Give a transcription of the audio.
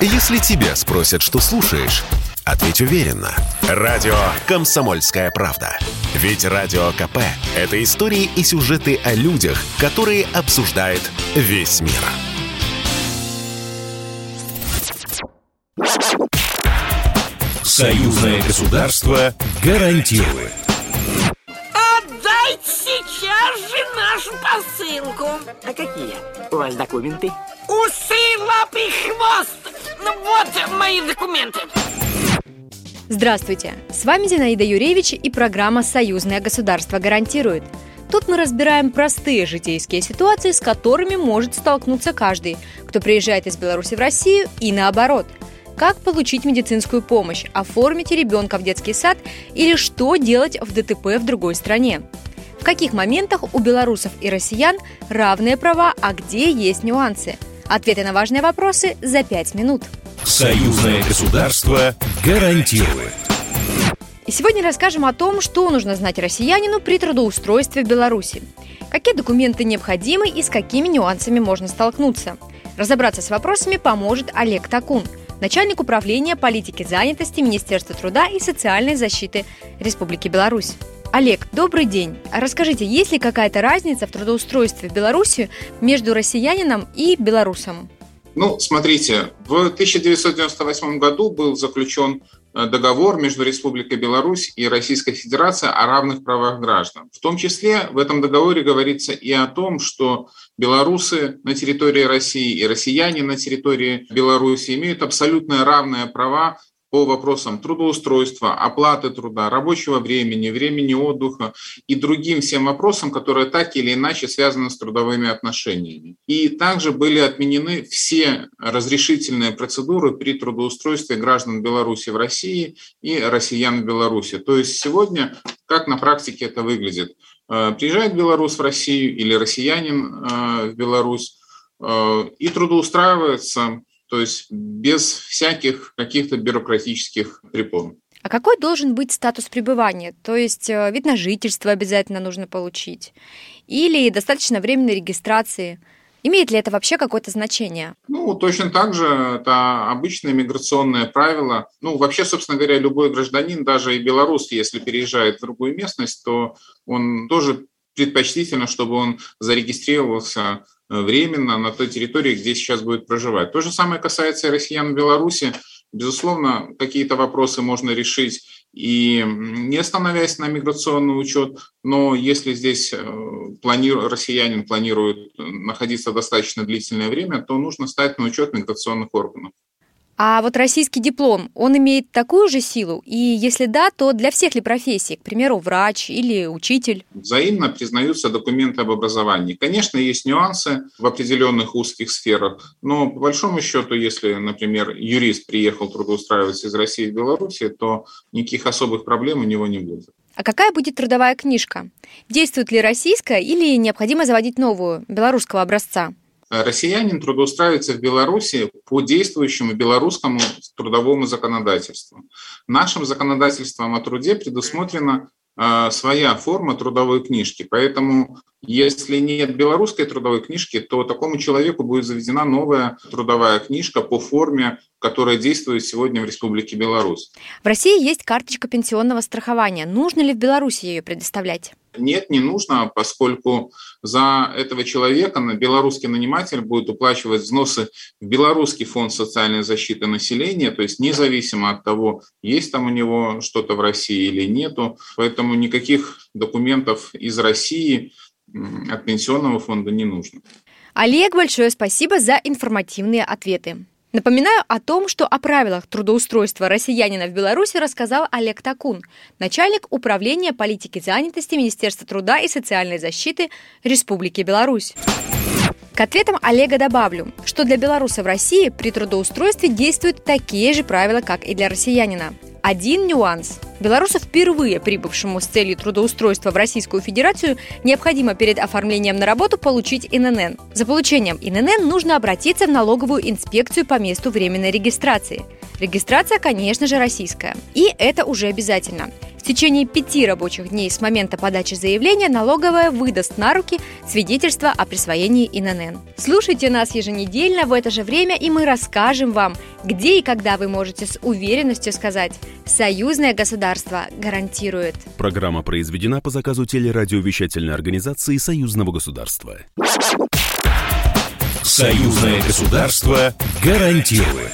Если тебя спросят, что слушаешь, ответь уверенно. Радио «Комсомольская правда». Ведь Радио КП – это истории и сюжеты о людях, которые обсуждает весь мир. Союзное государство гарантирует. Отдайте сейчас же нашу посылку. А какие у вас документы? Усы, лапы, хвост. Ну вот мои документы. Здравствуйте! С вами Зинаида Юрьевич и программа «Союзное государство гарантирует». Тут мы разбираем простые житейские ситуации, с которыми может столкнуться каждый, кто приезжает из Беларуси в Россию и наоборот. Как получить медицинскую помощь, оформить ребенка в детский сад или что делать в ДТП в другой стране. В каких моментах у белорусов и россиян равные права, а где есть нюансы – Ответы на важные вопросы за пять минут. Союзное государство гарантирует. И сегодня расскажем о том, что нужно знать россиянину при трудоустройстве в Беларуси. Какие документы необходимы и с какими нюансами можно столкнуться. Разобраться с вопросами поможет Олег Такун, начальник управления политики занятости Министерства труда и социальной защиты Республики Беларусь. Олег, добрый день. Расскажите, есть ли какая-то разница в трудоустройстве в Беларуси между россиянином и белорусом? Ну, смотрите, в 1998 году был заключен э, договор между Республикой Беларусь и Российской Федерацией о равных правах граждан. В том числе в этом договоре говорится и о том, что белорусы на территории России и россияне на территории Беларуси имеют абсолютно равные права по вопросам трудоустройства, оплаты труда, рабочего времени, времени отдыха и другим всем вопросам, которые так или иначе связаны с трудовыми отношениями. И также были отменены все разрешительные процедуры при трудоустройстве граждан Беларуси в России и россиян в Беларуси. То есть сегодня, как на практике это выглядит? Э, приезжает белорус в Россию или россиянин э, в Беларусь э, и трудоустраивается то есть без всяких каких-то бюрократических препон. А какой должен быть статус пребывания? То есть э, вид на жительство обязательно нужно получить? Или достаточно временной регистрации? Имеет ли это вообще какое-то значение? Ну, точно так же, это обычное миграционное правило. Ну, вообще, собственно говоря, любой гражданин, даже и белорус, если переезжает в другую местность, то он тоже предпочтительно, чтобы он зарегистрировался Э, временно на той территории, где сейчас будет проживать. То же самое касается и россиян в Беларуси. Безусловно, какие-то вопросы можно решить и не становясь на миграционный учет, но если здесь э, планиру, россиянин планирует находиться достаточно длительное время, то нужно стать на учет миграционных органов. А вот российский диплом, он имеет такую же силу? И если да, то для всех ли профессий? К примеру, врач или учитель? Взаимно признаются документы об образовании. Конечно, есть нюансы в определенных узких сферах, но по большому счету, если, например, юрист приехал трудоустраиваться из России в Беларусь, то никаких особых проблем у него не будет. А какая будет трудовая книжка? Действует ли российская или необходимо заводить новую, белорусского образца? Э, россиянин трудоустраивается в Беларуси по действующему белорусскому трудовому законодательству. Нашим законодательством о труде предусмотрена э, своя форма трудовой книжки. Поэтому, если нет белорусской трудовой книжки, то такому человеку будет заведена новая трудовая книжка по форме, которая действует сегодня в Республике Беларусь. В России есть карточка пенсионного страхования. Нужно ли в Беларуси ее предоставлять? Нет, не нужно, поскольку за этого человека белорусский наниматель будет уплачивать взносы в белорусский фонд социальной защиты населения, то есть независимо от того, есть там у него что-то в России или нету. Поэтому никаких документов из России от пенсионного фонда не нужно. Олег, большое спасибо за информативные ответы. Напоминаю о том, что о правилах трудоустройства россиянина в Беларуси рассказал Олег Такун, начальник управления политики занятости Министерства труда и социальной защиты Республики Беларусь. К ответам Олега добавлю, что для белоруса в России при трудоустройстве действуют такие же правила, как и для россиянина. Один нюанс. Белорусу, впервые прибывшему с целью трудоустройства в Российскую Федерацию, необходимо перед оформлением на работу получить ИНН. За получением ИНН нужно обратиться в налоговую инспекцию по месту временной регистрации. Регистрация, конечно же, российская. И это уже обязательно течение пяти рабочих дней с момента подачи заявления налоговая выдаст на руки свидетельство о присвоении ИНН. Слушайте нас еженедельно в это же время, и мы расскажем вам, где и когда вы можете с уверенностью сказать «Союзное государство гарантирует». Программа произведена по заказу телерадиовещательной организации Союзного государства. Союзное государство гарантирует.